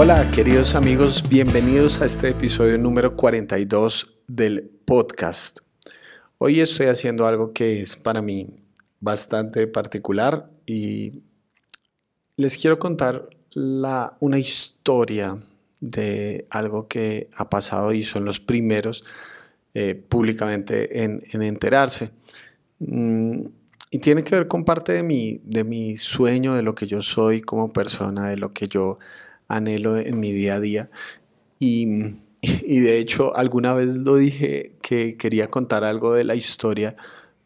Hola queridos amigos, bienvenidos a este episodio número 42 del podcast. Hoy estoy haciendo algo que es para mí bastante particular y les quiero contar la, una historia de algo que ha pasado y son los primeros eh, públicamente en, enterarse. Mm, y tiene que ver con parte de mi, de mi sueño, de lo que yo soy como persona, de lo que yo anhelo en mi día a día. Y, de hecho, alguna vez lo dije que quería contar algo de la historia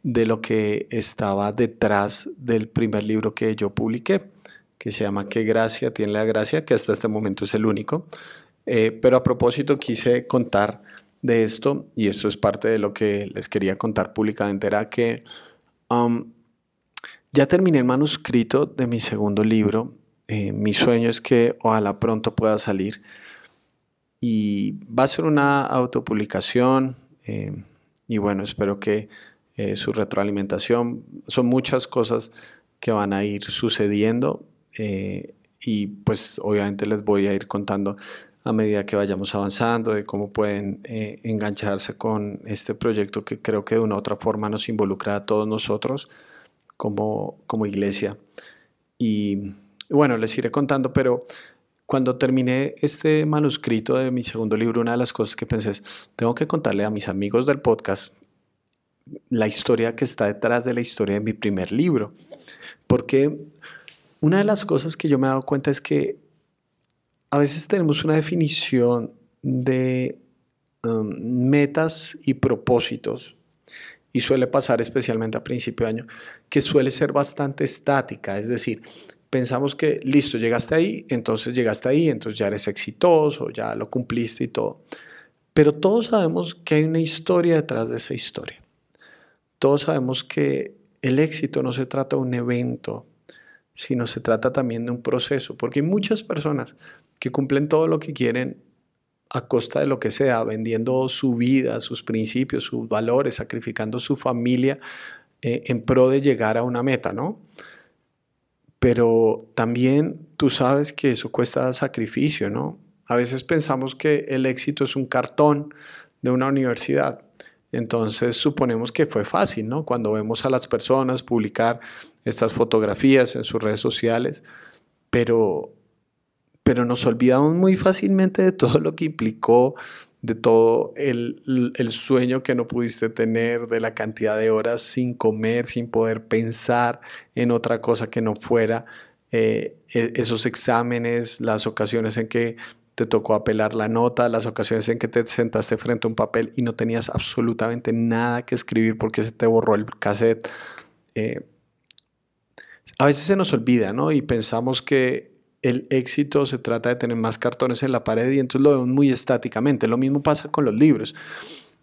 de lo que estaba detrás del primer libro que yo publiqué, que se llama Qué gracia tiene la gracia, que hasta este momento es el único. Eh, pero a propósito quise contar de esto, y eso es parte de lo que les quería contar públicamente, era que um, ya terminé el manuscrito de mi segundo libro. Eh, mi sueño es que ojalá pronto pueda salir. Y va a ser una autopublicación. Eh, y bueno, espero que eh, su retroalimentación. Son muchas cosas que van a ir sucediendo. y pues obviamente les voy a ir contando a medida que vayamos avanzando, de cómo pueden engancharse con este proyecto que creo que de una u otra forma nos involucra a todos nosotros como, como iglesia. Y bueno, les iré contando, pero cuando terminé este manuscrito de mi segundo libro, una de las cosas que pensé es, tengo que contarle a mis amigos del podcast la historia que está detrás de la historia de mi primer libro. Porque una de las cosas que yo me he dado cuenta es que a veces tenemos una definición de um, metas y propósitos y suele pasar especialmente a principio de año, que suele ser bastante estática, es decir, pensamos que listo, llegaste ahí, entonces llegaste ahí, entonces ya eres exitoso, ya lo cumpliste y todo. Pero todos sabemos que hay una historia detrás de esa historia. Todos sabemos que el éxito no se trata de un evento, sino se trata también de un proceso, porque hay muchas personas que cumplen todo lo que quieren a costa de lo que sea, vendiendo su vida, sus principios, sus valores, sacrificando su familia eh, en pro de llegar a una meta, ¿no? Pero también tú sabes que eso cuesta sacrificio, ¿no? A veces pensamos que el éxito es un cartón de una universidad. Entonces suponemos que fue fácil, ¿no? Cuando vemos a las personas publicar estas fotografías en sus redes sociales, pero pero nos olvidamos muy fácilmente de todo lo que implicó, de todo el, sueño que no pudiste tener, de la cantidad de horas sin comer, sin poder pensar en otra cosa que no fuera eh, e, esos exámenes, las ocasiones en que te tocó apelar la nota, las ocasiones en que te sentaste frente a un papel y no tenías absolutamente nada que escribir porque se te borró el cassette. Eh, a veces se nos olvida, ¿no? Y pensamos que el éxito se trata de tener más cartones en la pared y entonces lo vemos muy estáticamente. Lo mismo pasa con los libros.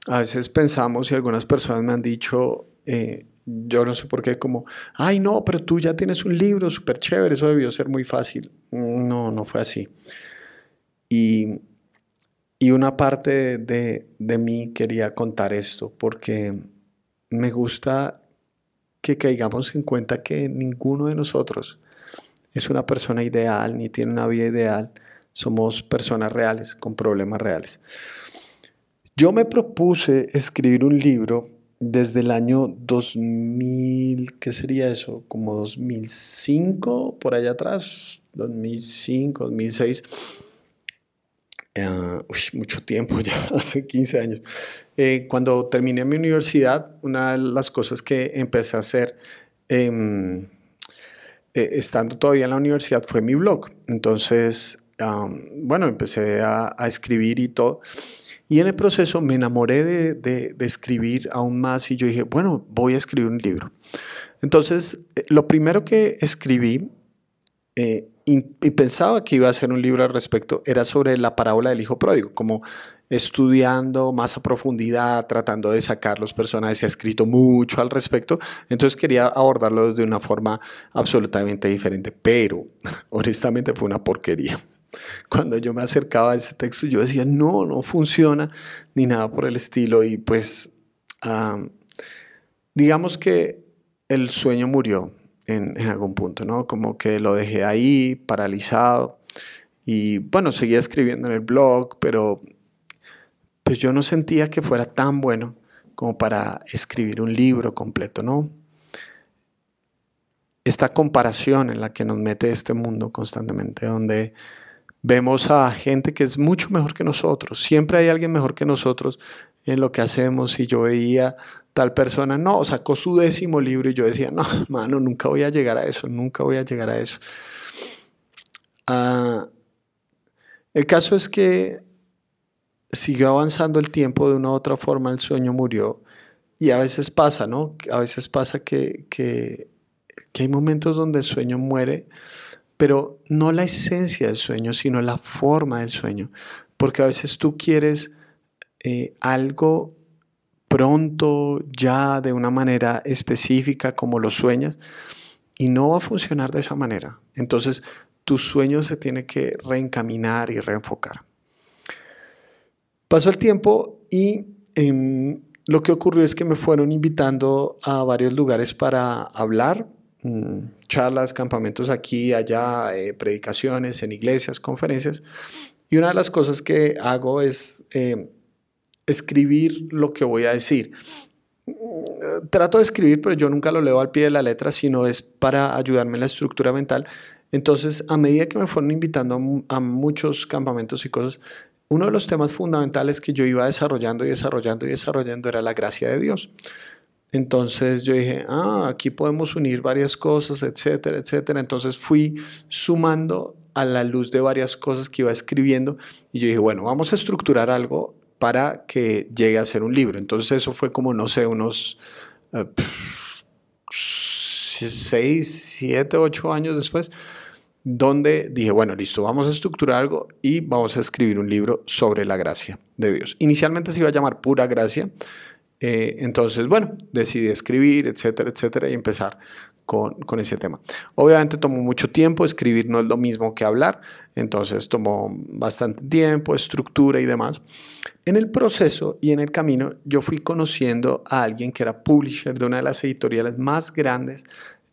A veces pensamos y algunas personas me han dicho, eh, yo no sé por qué, como, ay no, pero tú ya tienes un libro súper chévere, eso debió ser muy fácil. No, no fue así. Y, y una parte de, de mí quería contar esto porque me gusta que caigamos en cuenta que ninguno de nosotros es una persona ideal ni tiene una vida ideal. Somos personas reales con problemas reales. Yo me propuse escribir un libro desde el año 2000, ¿qué sería eso? Como 2005, por allá atrás, 2005, 2006. Uh, mucho tiempo, ya hace 15 años. Eh, cuando terminé mi universidad, una de las cosas que empecé a hacer eh, eh, estando todavía en la universidad fue mi blog. Entonces, bueno, empecé a, escribir y todo. Y en el proceso me enamoré de, escribir aún más y yo dije, bueno, voy a escribir un libro. Entonces, eh, lo primero que escribí eh, y, pensaba que iba a ser un libro al respecto era sobre la parábola del hijo pródigo, como estudiando más a profundidad, tratando de sacar los personajes, se ha escrito mucho al respecto, entonces quería abordarlo de una forma absolutamente diferente, pero honestamente fue una porquería. Cuando yo me acercaba a ese texto, yo decía, no, no funciona, ni nada por el estilo, y pues digamos que el sueño murió en, algún punto, ¿no? Como que lo dejé ahí, paralizado, Y bueno, seguía escribiendo en el blog, pero pues yo no sentía que fuera tan bueno como para escribir un libro completo, ¿no? Esta comparación en la que nos mete este mundo constantemente, donde vemos a gente que es mucho mejor que nosotros, siempre hay alguien mejor que nosotros en lo que hacemos y yo veía tal persona, no, sacó su décimo libro y yo decía, no, mano, nunca voy a llegar a eso, nunca voy a llegar a eso. Ah, el caso es que siguió avanzando el tiempo de una u otra forma, el sueño murió y a veces pasa, ¿no? A veces pasa que, que, hay momentos donde el sueño muere, pero no la esencia del sueño, sino la forma del sueño, porque a veces tú quieres eh, algo pronto, ya de una manera específica como lo sueñas, y no va a funcionar de esa manera. Entonces, tu sueño se tiene que reencaminar y reenfocar. Pasó el tiempo y em, lo que ocurrió es que me fueron invitando a varios lugares para hablar, mm, charlas, campamentos aquí, allá, eh, predicaciones en iglesias, conferencias. Y una de las cosas que hago es eh, escribir lo que voy a decir. Trato de escribir, pero yo nunca lo leo al pie de la letra, sino es para ayudarme en la estructura mental. Entonces, a medida que me fueron invitando a, muchos campamentos y cosas, uno de los temas fundamentales que yo iba desarrollando y desarrollando y desarrollando era la gracia de Dios. Entonces yo dije, ah, aquí podemos unir varias cosas, etcétera, etcétera. Entonces fui sumando a la luz de varias cosas que iba escribiendo y yo dije, bueno, vamos a estructurar algo para que llegue a ser un libro. Entonces eso fue como, no sé, unos uh, seis, siete, ocho años después, donde dije, bueno, listo, vamos a estructurar algo y vamos a escribir un libro sobre la gracia de Dios. Inicialmente se iba a llamar Pura Gracia. Eh, entonces, bueno, decidí escribir, etcétera, etcétera, y empezar con, ese tema. Obviamente tomó mucho tiempo, escribir no es lo mismo que hablar, entonces tomó bastante tiempo, estructura y demás. En el proceso y en el camino yo fui conociendo a alguien que era publisher de una de las editoriales más grandes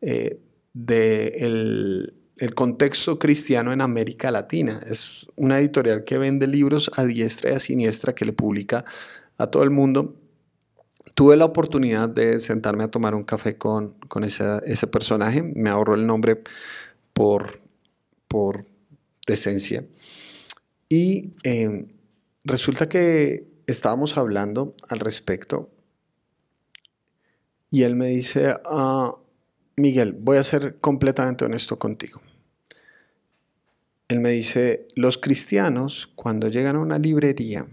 eh, del el contexto cristiano en América Latina. Es una editorial que vende libros a diestra y a siniestra, que le publica a todo el mundo tuve la oportunidad de sentarme a tomar un café con, con ese, personaje. Me ahorro el nombre por, por decencia. Y em, resulta que estábamos hablando al respecto y él me dice, ah, Miguel, voy a ser completamente honesto contigo. Él me dice, los cristianos cuando llegan a una librería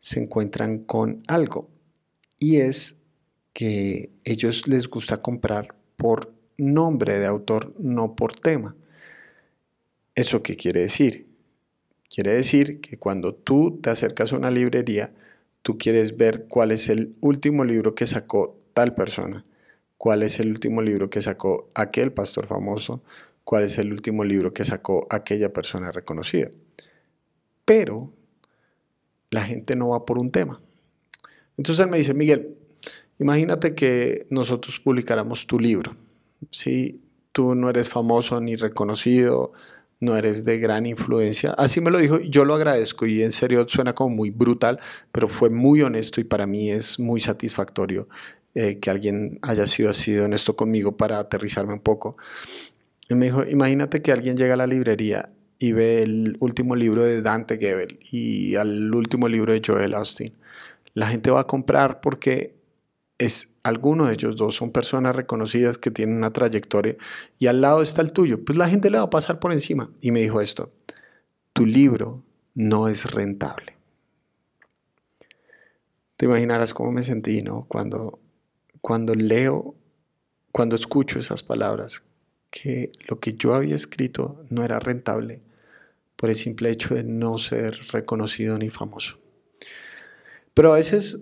se encuentran con algo y es que ellos les gusta comprar por nombre de autor, no por tema. ¿Eso qué quiere decir? Quiere decir que cuando tú te acercas a una librería, tú quieres ver cuál es el último libro que sacó tal persona, cuál es el último libro que sacó aquel pastor famoso, cuál es el último libro que sacó aquella persona reconocida. Pero la gente no va por un tema. Entonces él me dice, Miguel, imagínate que nosotros publicáramos tu libro. Si tú no eres famoso ni reconocido, no eres de gran influencia. Así me lo dijo, yo lo agradezco y en serio suena como muy brutal, pero fue muy honesto y para mí es muy satisfactorio eh, que alguien haya sido así honesto conmigo para aterrizarme un poco. Y me dijo, imagínate que alguien llega a la librería y ve el último libro de Dante Gebel y al último libro de Joel Austin la gente va a comprar porque es alguno de ellos dos son personas reconocidas que tienen una trayectoria y al lado está el tuyo, pues la gente le va a pasar por encima. Y me dijo esto, tu libro no es rentable. Te imaginarás cómo me sentí, ¿no? Cuando, cuando leo, cuando escucho esas palabras, que lo que yo había escrito no era rentable por el simple hecho de no ser reconocido ni famoso. Pero a veces,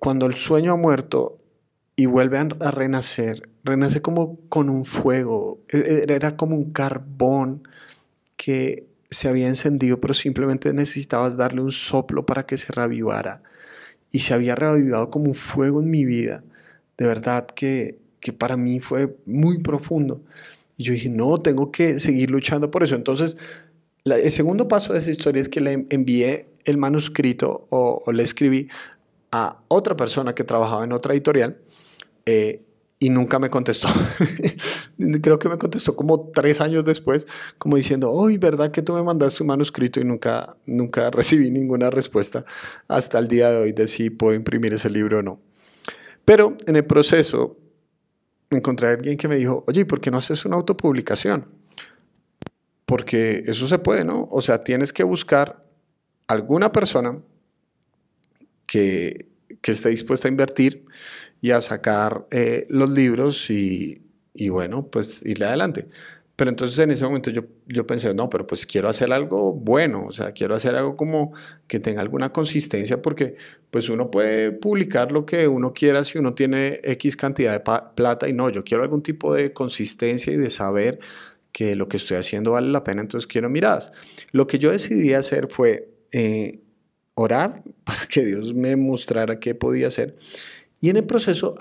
cuando el sueño ha muerto y vuelve a renacer, renace como con un fuego, e, e, era como un carbón que se había encendido, pero simplemente necesitabas darle un soplo para que se revivara. Y se había revivado como un fuego en mi vida. De verdad que, que para mí fue muy profundo. Y yo dije, no, tengo que seguir luchando por eso. Entonces, el segundo paso de esa historia es que le envié el manuscrito o, le escribí a otra persona que trabajaba en otra editorial eh, y nunca me contestó. Creo que me contestó como tres años después, como diciendo, hoy, ¿verdad que tú me mandaste un manuscrito? Y nunca, nunca recibí ninguna respuesta hasta el día de hoy de si puedo imprimir ese libro o no. Pero en el proceso encontré a alguien que me dijo, oye, ¿por qué no haces una autopublicación? Porque eso se puede, ¿no? O sea, tienes que buscar alguna persona que, que esté dispuesta a invertir y a sacar eh, los libros y, y, bueno, pues irle adelante. Pero entonces en ese momento yo, yo pensé, no, pero pues quiero hacer algo bueno, o sea, quiero hacer algo como que tenga alguna consistencia porque pues uno puede publicar lo que uno quiera si uno tiene X cantidad de plata y no, yo quiero algún tipo de consistencia y de saber que lo que estoy haciendo vale la pena, entonces quiero miradas. Lo que yo decidí hacer fue eh, orar para que Dios me mostrara qué podía hacer y en el proceso,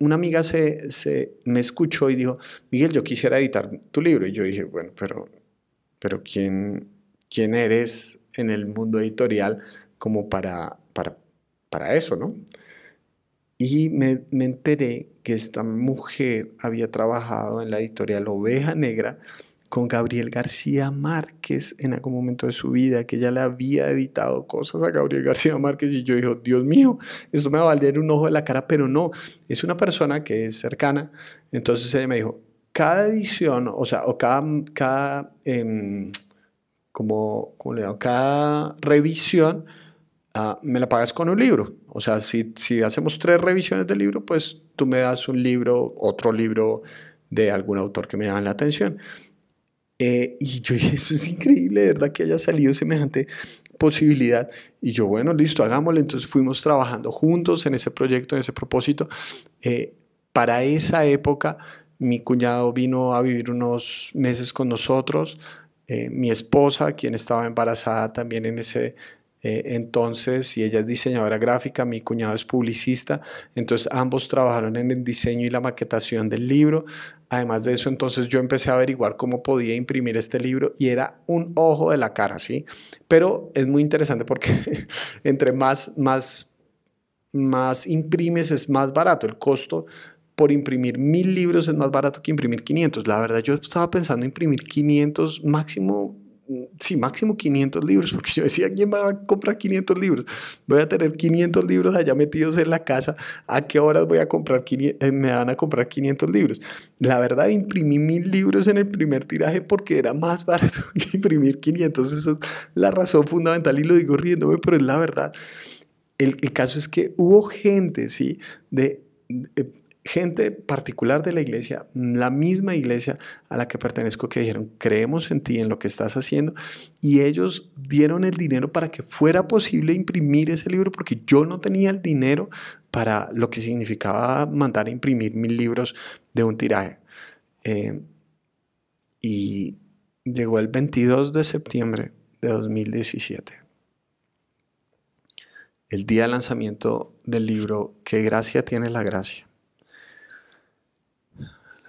una amiga se, se, me escuchó y dijo, Miguel, yo quisiera editar tu libro. Y yo dije, bueno, pero, pero ¿quién, quién eres en el mundo editorial como para, para, para eso, no? Y me, me enteré que esta mujer había trabajado en la editorial Oveja Negra con Gabriel García Márquez en algún momento de su vida, que ya le había editado cosas a Gabriel García Márquez y yo dije, Dios mío, eso me va a valer un ojo de la cara, pero no, es una persona que es cercana. Entonces ella me dijo, cada edición, o sea, o cada, cada em, como, ¿cómo le digo? Cada revisión ah, me la pagas con un libro. O sea, si, si hacemos tres revisiones del libro, pues tú me das un libro, otro libro de algún autor que me llame la atención. Eh, y yo dije, eso es increíble, ¿verdad? Que haya salido semejante posibilidad. Y yo, bueno, listo, hagámoslo. Entonces fuimos trabajando juntos en ese proyecto, en ese propósito. Eh, para esa época, mi cuñado vino a vivir unos meses con nosotros. Eh, mi esposa, quien estaba embarazada también en ese entonces, si ella es diseñadora gráfica, mi cuñado es publicista, entonces ambos trabajaron en el diseño y la maquetación del libro. Además de eso, entonces yo empecé a averiguar cómo podía imprimir este libro y era un ojo de la cara, ¿sí? Pero es muy interesante porque entre más, más, más imprimes es más barato. El costo por imprimir mil libros es más barato que imprimir 500. La verdad, yo estaba pensando en imprimir 500 máximo sí, máximo 500 libros, porque yo decía, ¿quién va a comprar 500 libros? Voy a tener 500 libros allá metidos en la casa, ¿a qué horas voy a comprar, eh, me van a comprar 500 libros? La verdad, imprimí mil libros en el primer tiraje porque era más barato que imprimir 500, esa es la razón fundamental y lo digo riéndome, pero es la verdad. El, caso es que hubo gente, ¿sí? De, de gente particular de la iglesia, la misma iglesia a la que pertenezco, que dijeron, creemos en ti, en lo que estás haciendo, y ellos dieron el dinero para que fuera posible imprimir ese libro, porque yo no tenía el dinero para lo que significaba mandar a imprimir mil libros de un tiraje. Eh, y llegó el 22 de septiembre de 2017 el día de lanzamiento del libro Qué gracia tiene la gracia.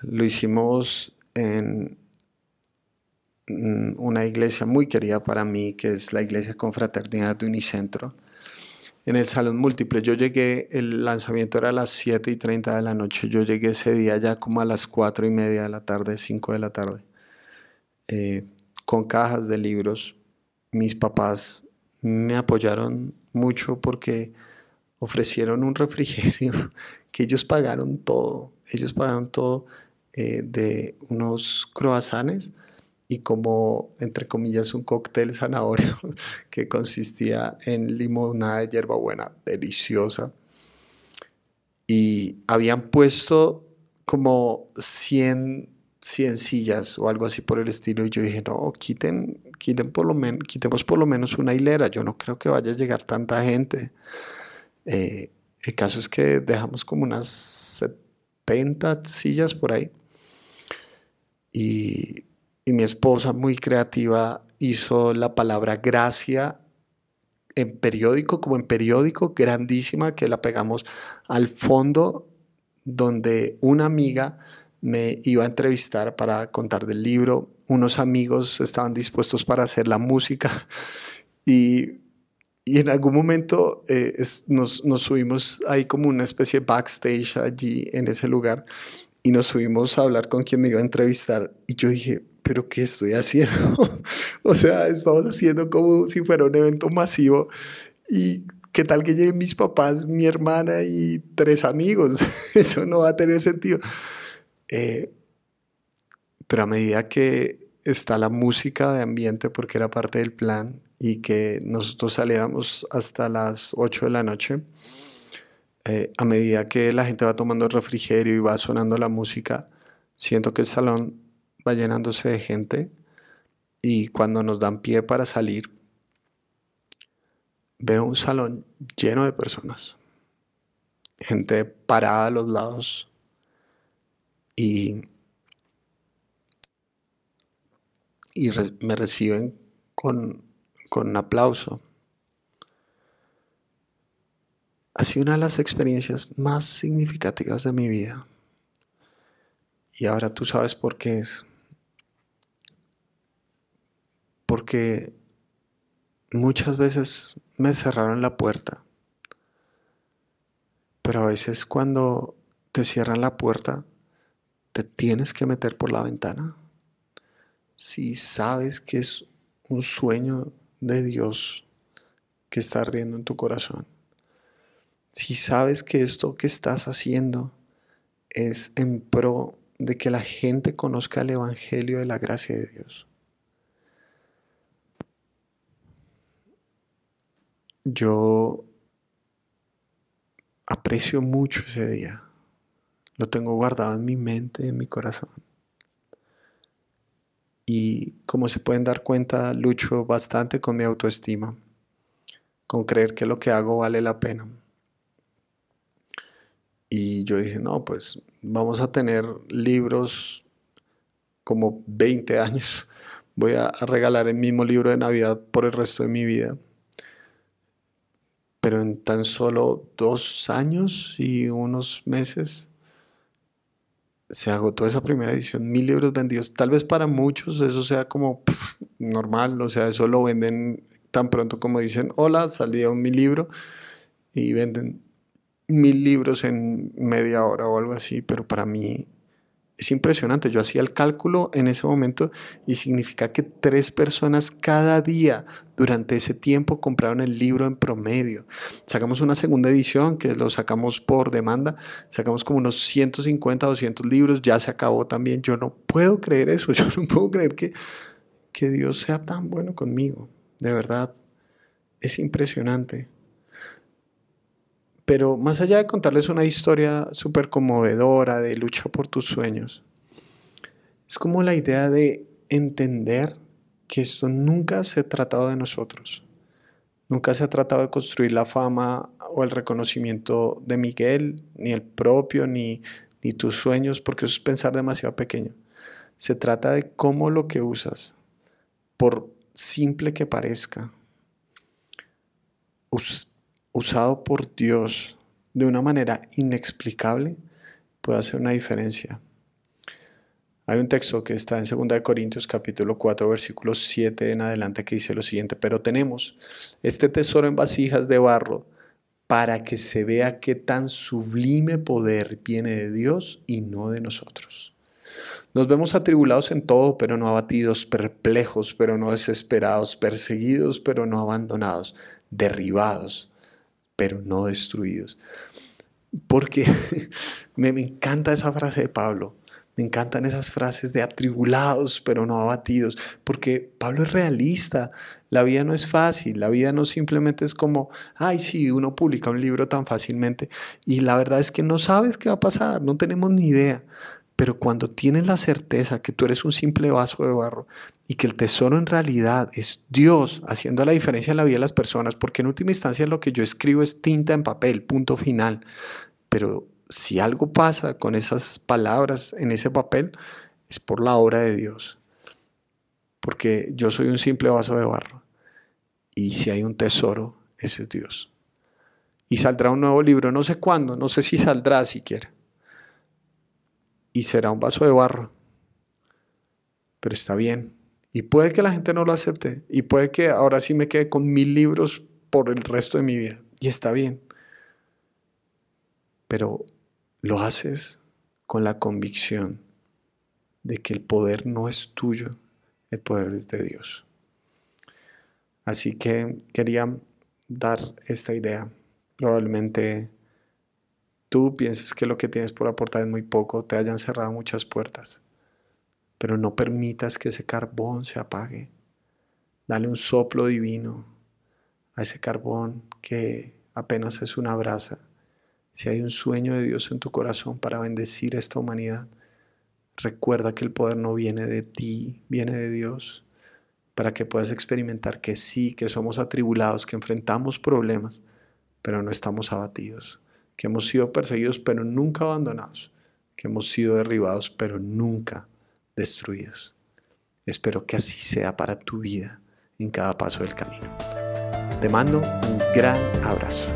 Lo hicimos en una iglesia muy querida para mí, que es la Iglesia Confraternidad de Unicentro, en el Salón Múltiple. Yo llegué, el lanzamiento era a las 7 y 30 de la noche, yo llegué ese día ya como a las 4 y media de la tarde, 5 de la tarde, eh, con cajas de libros. Mis papás me apoyaron mucho porque ofrecieron un refrigerio que ellos pagaron todo, ellos pagaron todo eh, de unos croissants y como, entre comillas, un cóctel zanahorio que consistía en limonada de hierbabuena deliciosa. Y habían puesto como 100, 100 sillas o algo así por el estilo. Y yo dije, no, quiten, quiten por lo menos, quitemos por lo menos una hilera. Yo no creo que vaya a llegar tanta gente. Eh, el caso es que dejamos como unas 70 sillas por ahí. Y, mi esposa, muy creativa, hizo la palabra gracia en periódico, como en periódico, grandísima, que la pegamos al fondo donde una amiga me iba a entrevistar para contar del libro. Unos amigos estaban dispuestos para hacer la música y, y en algún momento eh, nos, nos, subimos ahí como una especie de backstage allí en ese lugar y nos subimos a hablar con quien me iba a entrevistar y yo dije, pero ¿qué estoy haciendo? o sea, estamos haciendo como si fuera un evento masivo y ¿qué tal que lleguen mis papás, mi hermana y tres amigos? Eso no va a tener sentido. Eh, pero a medida que está la música de ambiente, porque era parte del plan, y que nosotros saliéramos hasta las 8 de la noche, eh, a medida que la gente va tomando el refrigerio y va sonando la música, siento que el salón va llenándose de gente y cuando nos dan pie para salir, veo un salón lleno de personas, gente parada a los lados y, y me reciben con, con un aplauso. Ha sido una de las experiencias más significativas de mi vida. Y ahora tú sabes por qué es. Porque muchas veces me cerraron la puerta. Pero a veces cuando te cierran la puerta, te tienes que meter por la ventana. Si sabes que es un sueño de Dios que está ardiendo en tu corazón. Si sabes que esto que estás haciendo es en pro de que la gente conozca el Evangelio de la gracia de Dios. Yo aprecio mucho ese día. Lo tengo guardado en mi mente, en mi corazón. Y como se pueden dar cuenta, lucho bastante con mi autoestima, con creer que lo que hago vale la pena. Y yo dije, no, pues vamos a tener libros como 20 años. Voy a regalar el mismo libro de Navidad por el resto de mi vida. Pero en tan solo dos años y unos meses se agotó esa primera edición, mil libros vendidos. Tal vez para muchos eso sea como normal, o sea, eso lo venden tan pronto como dicen, hola, salió mi libro y venden mil libros en media hora o algo así, pero para mí es impresionante. Yo hacía el cálculo en ese momento y significa que tres personas cada día durante ese tiempo compraron el libro en promedio. Sacamos una segunda edición que lo sacamos por demanda. Sacamos como unos 150, 200 libros. Ya se acabó también. Yo no puedo creer eso. Yo no puedo creer que, que Dios sea tan bueno conmigo. De verdad. Es impresionante. Pero más allá de contarles una historia súper conmovedora de lucha por tus sueños, es como la idea de entender que esto nunca se ha tratado de nosotros. Nunca se ha tratado de construir la fama o el reconocimiento de Miguel, ni el propio, ni, ni tus sueños, porque eso es pensar demasiado pequeño. Se trata de cómo lo que usas, por simple que parezca, usado por Dios de una manera inexplicable, puede hacer una diferencia. Hay un texto que está en 2 Corintios capítulo 4 versículo 7 en adelante que dice lo siguiente, pero tenemos este tesoro en vasijas de barro para que se vea qué tan sublime poder viene de Dios y no de nosotros. Nos vemos atribulados en todo, pero no abatidos, perplejos, pero no desesperados, perseguidos, pero no abandonados, derribados, pero no destruidos. Porque me, encanta esa frase de Pablo. Me encantan esas frases de atribulados, pero no abatidos, porque Pablo es realista. La vida no es fácil, la vida no simplemente es como, ay, sí, uno publica un libro tan fácilmente y la verdad es que no sabes qué va a pasar, no tenemos ni idea. Pero cuando tienes la certeza que tú eres un simple vaso de barro y que el tesoro en realidad es Dios haciendo la diferencia en la vida de las personas, porque en última instancia lo que yo escribo es tinta en papel, punto final. Pero si algo pasa con esas palabras en ese papel, es por la obra de Dios. Porque yo soy un simple vaso de barro. Y si hay un tesoro, ese es Dios. Y saldrá un nuevo libro, no sé cuándo, no sé si saldrá siquiera y será un vaso de barro, pero está bien. Y puede que la gente no lo acepte y puede que ahora sí me quede con mil libros por el resto de mi vida y está bien. Pero lo haces con la convicción de que el poder no es tuyo, el poder es de Dios. Así que quería dar esta idea. Probablemente tú pienses que lo que tienes por aportar es muy poco, te hayan cerrado muchas puertas, pero no permitas que ese carbón se apague. Dale un soplo divino a ese carbón que apenas es una brasa. Si hay un sueño de Dios en tu corazón para bendecir esta humanidad, recuerda que el poder no viene de ti, viene de Dios para que puedas experimentar que sí, que somos atribulados, que enfrentamos problemas, pero no estamos abatidos, que hemos sido perseguidos, pero nunca abandonados, que hemos sido derribados, pero nunca destruidos. Espero que así sea para tu vida en cada paso del camino. Te mando un gran abrazo.